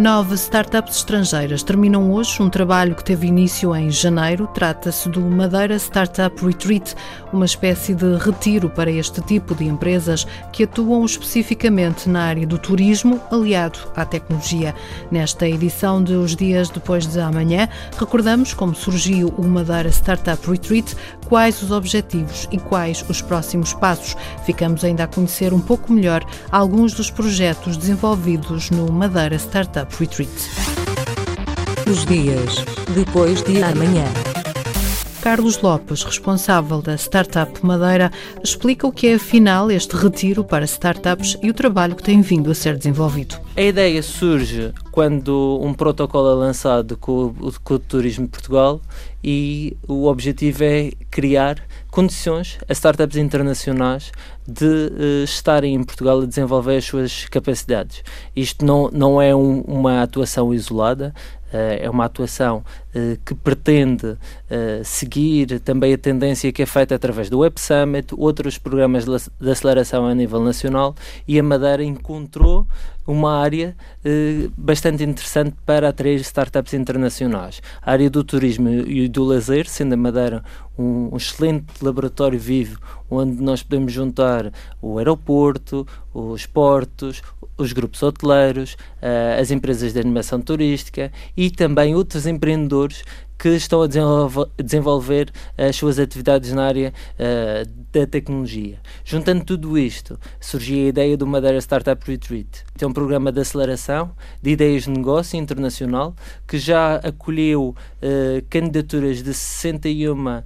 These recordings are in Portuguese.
Nove startups estrangeiras terminam hoje um trabalho que teve início em janeiro. Trata-se do Madeira Startup Retreat, uma espécie de retiro para este tipo de empresas que atuam especificamente na área do turismo, aliado à tecnologia. Nesta edição de Os Dias Depois de Amanhã, recordamos como surgiu o Madeira Startup Retreat, quais os objetivos e quais os próximos passos. Ficamos ainda a conhecer um pouco melhor alguns dos projetos desenvolvidos no Madeira Startup Retreat. Os dias depois de amanhã. Carlos Lopes, responsável da Startup Madeira, explica o que é afinal este retiro para startups e o trabalho que tem vindo a ser desenvolvido. A ideia surge quando um protocolo é lançado com, com o Turismo de Portugal e o objetivo é criar condições a startups internacionais de uh, estarem em Portugal a desenvolver as suas capacidades. Isto não, não é um, uma atuação isolada, Uh, é uma atuação uh, que pretende seguir também a tendência que é feita através do Web Summit, outros programas de aceleração a nível nacional e a Madeira encontrou uma área bastante interessante para atrair startups internacionais. A área do turismo e do lazer, sendo a Madeira um, um excelente laboratório vivo onde nós podemos juntar o aeroporto, os portos, os grupos hoteleiros, uh, as empresas de animação turística e também outros empreendedores que estão a desenvolver as suas atividades na área uh, da tecnologia. Juntando tudo isto, surgiu a ideia do Madeira Startup Retreat. É um programa de aceleração de ideias de negócio internacional que já acolheu uh, candidaturas de 61 uh,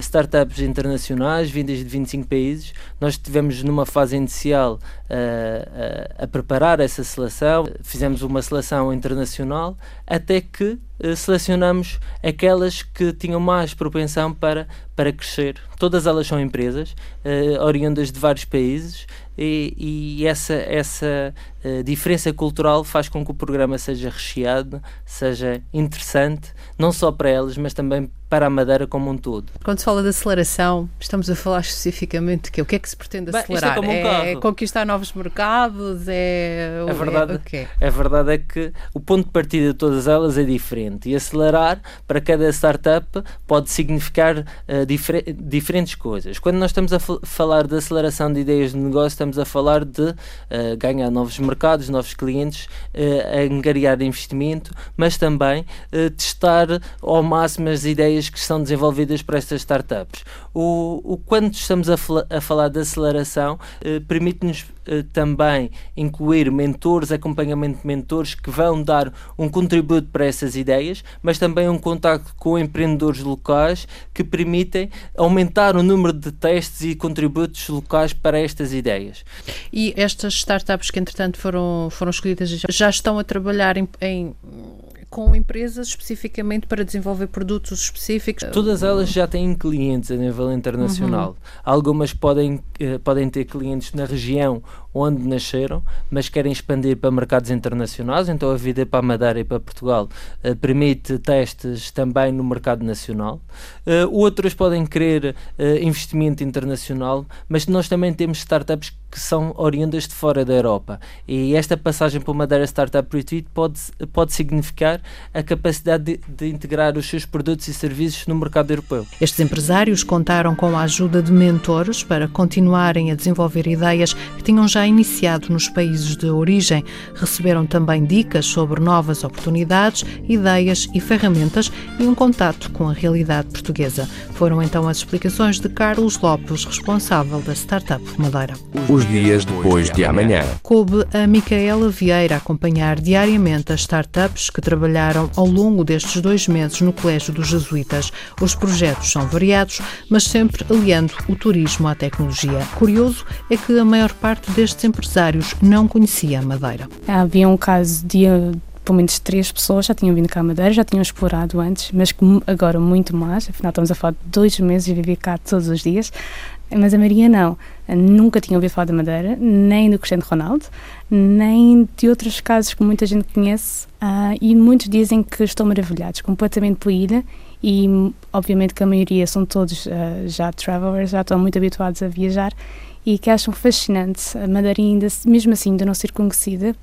startups internacionais vindas de 25 países. Nós estivemos numa fase inicial a preparar essa seleção, fizemos uma seleção internacional até que selecionamos aquelas que tinham mais propensão para, para crescer. Todas elas são empresas, uh, oriundas de vários países, e, e essa, essa uh, diferença cultural faz com que o programa seja recheado, seja interessante, não só para elas, mas também para a Madeira como um todo. Quando se fala de aceleração, estamos a falar especificamente de quê? O que é que se pretende Bem, acelerar? É, um é, conquistar novos mercados? É, a, verdade, é, a verdade é que o ponto de partida de todas elas é diferente e acelerar para cada startup pode significar uh, difer diferentes coisas. Quando nós estamos a falar de aceleração de ideias de negócio, estamos a falar de uh, ganhar novos mercados, novos clientes, uh, angariar investimento, mas também testar ao máximo as ideias que são desenvolvidas por estas startups. O, o quando estamos a, a falar de aceleração, permite-nos também incluir mentores, acompanhamento de mentores que vão dar um contributo para essas ideias, mas também um contato com empreendedores locais que permitem aumentar o número de testes e contributos locais para estas ideias. E estas startups que entretanto foram, foram escolhidas já estão a trabalhar em, em com empresas especificamente para desenvolver produtos específicos? Todas elas já têm clientes a nível internacional. Uhum. Algumas podem, podem ter clientes na região onde nasceram, mas querem expandir para mercados internacionais, então a vida para a Madeira e para Portugal uh, permite testes também no mercado nacional. Uh, outros podem querer uh, investimento internacional, mas nós também temos startups que são oriundas de fora da Europa. E esta passagem para o Madeira Startup Retreat pode, pode significar a capacidade de, de integrar os seus produtos e serviços no mercado europeu. Estes empresários contaram com a ajuda de mentores para continuarem a desenvolver ideias que tinham já iniciado nos países de origem. Receberam também dicas sobre novas oportunidades, ideias e ferramentas e um contato com a realidade portuguesa. Foram então as explicações de Carlos Lopes, responsável da Startup Madeira. Os dias depois de amanhã. Coube a Micaela Vieira acompanhar diariamente as startups que trabalharam ao longo destes dois meses no Colégio dos Jesuítas. Os projetos são variados, mas sempre aliando o turismo à tecnologia. Curioso é que a maior parte destes empresários não conhecia a Madeira. Havia um caso de pelo menos três pessoas já tinham vindo cá à Madeira, já tinham explorado antes, mas agora muito mais. Afinal, estamos a falar de dois meses e viver cá todos os dias. Mas a Maria não. Nunca tinha ouvido falar da Madeira, nem do Cristiano Ronaldo, nem de outros casos que muita gente conhece. Uh, e muitos dizem que estão maravilhados, completamente pela ilha. E obviamente que a maioria são todos uh, já travelers, já estão muito habituados a viajar e que acham fascinante a Madeira ainda, mesmo assim, ainda não ser conhecida,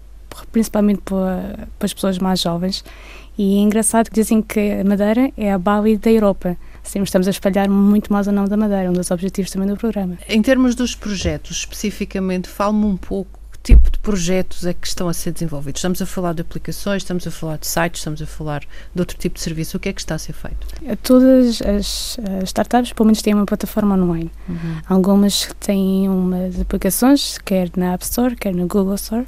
principalmente pelas pessoas mais jovens. E é engraçado que dizem que a Madeira é a Bali da Europa. Sim, estamos a espalhar muito mais o nome da Madeira, um dos objetivos também do programa. Em termos dos projetos, especificamente, fale-me um pouco tipo de projetos é que estão a ser desenvolvidos? Estamos a falar de aplicações, estamos a falar de sites, estamos a falar de outro tipo de serviço. O que é que está a ser feito? Todas as, as startups, pelo menos, têm uma plataforma online. Uhum. Algumas têm umas aplicações, quer na App Store, quer na Google Store.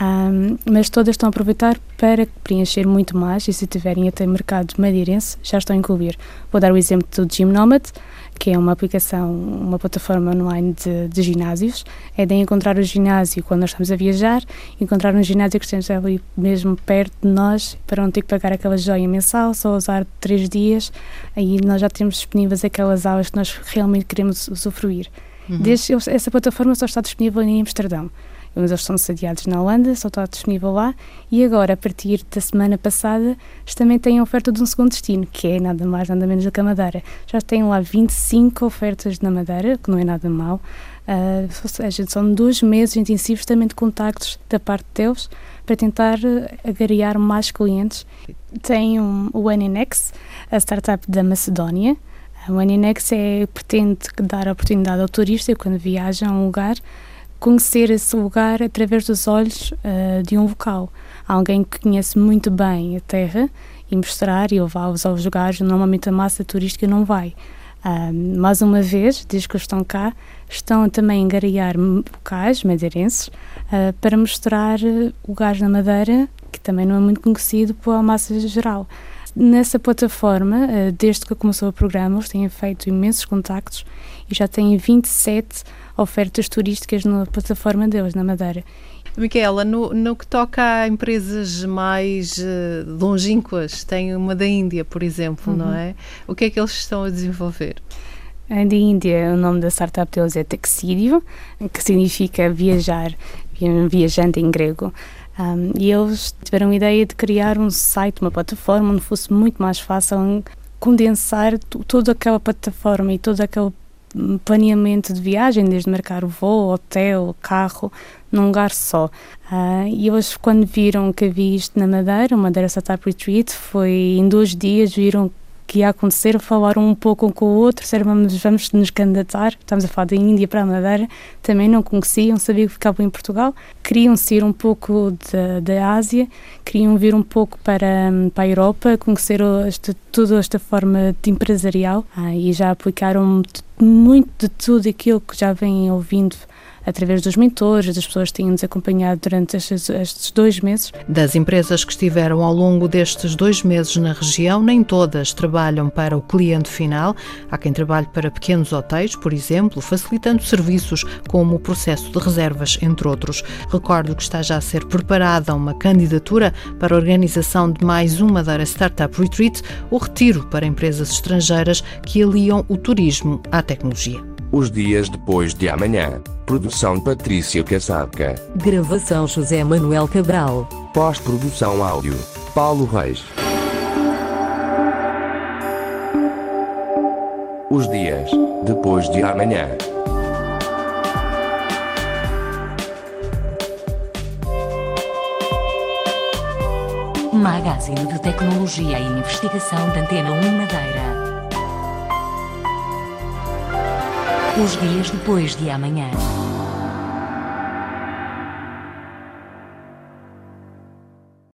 Um, mas todas estão a aproveitar para preencher muito mais e se tiverem até mercado madeirense, já estão a incluir. Vou dar o exemplo do Gym Nomad, que é uma aplicação, uma plataforma online de, de ginásios. É de encontrar o ginásio quando nós estamos a viajar, encontrar um ginásio que esteja ali mesmo perto de nós, para não ter que pagar aquela joia mensal, só usar três dias, aí nós já temos disponíveis aquelas aulas que nós realmente queremos usufruir. Uhum. Desde, essa plataforma só está disponível em Amsterdão eles estão sediados na Holanda, só está disponível lá. E agora, a partir da semana passada, também têm a oferta de um segundo destino, que é nada mais, nada menos do que a Madeira. Já têm lá 25 ofertas na Madeira, que não é nada mau. Uh, ou seja, são dois meses intensivos também de contactos da parte deles para tentar uh, agariar mais clientes. Tem um, o NNX, a startup da Macedónia. O NNX é, pretende dar oportunidade ao turista, quando viaja a um lugar, conhecer esse lugar através dos olhos uh, de um local. Alguém que conhece muito bem a terra e mostrar e levá-los aos lugares, normalmente a massa turística não vai. Uh, mais uma vez, desde que estão cá, estão também a engariar locais madeirenses uh, para mostrar lugares na Madeira que também não é muito conhecido pela massa geral. Nessa plataforma, desde que começou o programa, eles têm feito imensos contactos e já têm 27 ofertas turísticas na plataforma deles, na Madeira. Micaela, no, no que toca a empresas mais uh, longínquas, tem uma da Índia, por exemplo, uhum. não é? O que é que eles estão a desenvolver? A da Índia, o nome da startup deles é Taxídio, que significa viajar, viajante em grego. Um, e eles tiveram a ideia de criar um site, uma plataforma onde fosse muito mais fácil condensar toda aquela plataforma e todo aquele planeamento de viagem, desde marcar o voo, hotel, carro, num lugar só. Uh, e eles, quando viram que havia isto na Madeira, o Madeira Startup Retreat, foi em dois dias, viram que ia acontecer, falaram um pouco um com o outro, disseram vamos, nos candidatar, estamos a falar da Índia para a Madeira, também não conheciam, sabiam que ficavam em Portugal, queriam sair um pouco da Ásia, queriam vir um pouco para, para a Europa, conhecer esta, toda esta forma de empresarial ah, e já aplicaram muito de tudo aquilo que já vêm ouvindo através dos mentores, das pessoas que têm-nos acompanhado durante estes, estes, dois meses. Das empresas que estiveram ao longo destes dois meses na região, nem todas trabalham para o cliente final. Há quem trabalhe para pequenos hotéis, por exemplo, facilitando serviços como o processo de reservas, entre outros. Recordo que está já a ser preparada uma candidatura para a organização de mais uma Madeira Startup Retreat, o retiro para empresas estrangeiras que aliam o turismo à tecnologia. Os dias depois de amanhã. Produção Patrícia Casaca. Gravação José Manuel Cabral. Pós-produção áudio. Paulo Reis. Os dias depois de amanhã. Magazine de Tecnologia e Investigação da Antena 1 Madeira. Os dias depois de amanhã.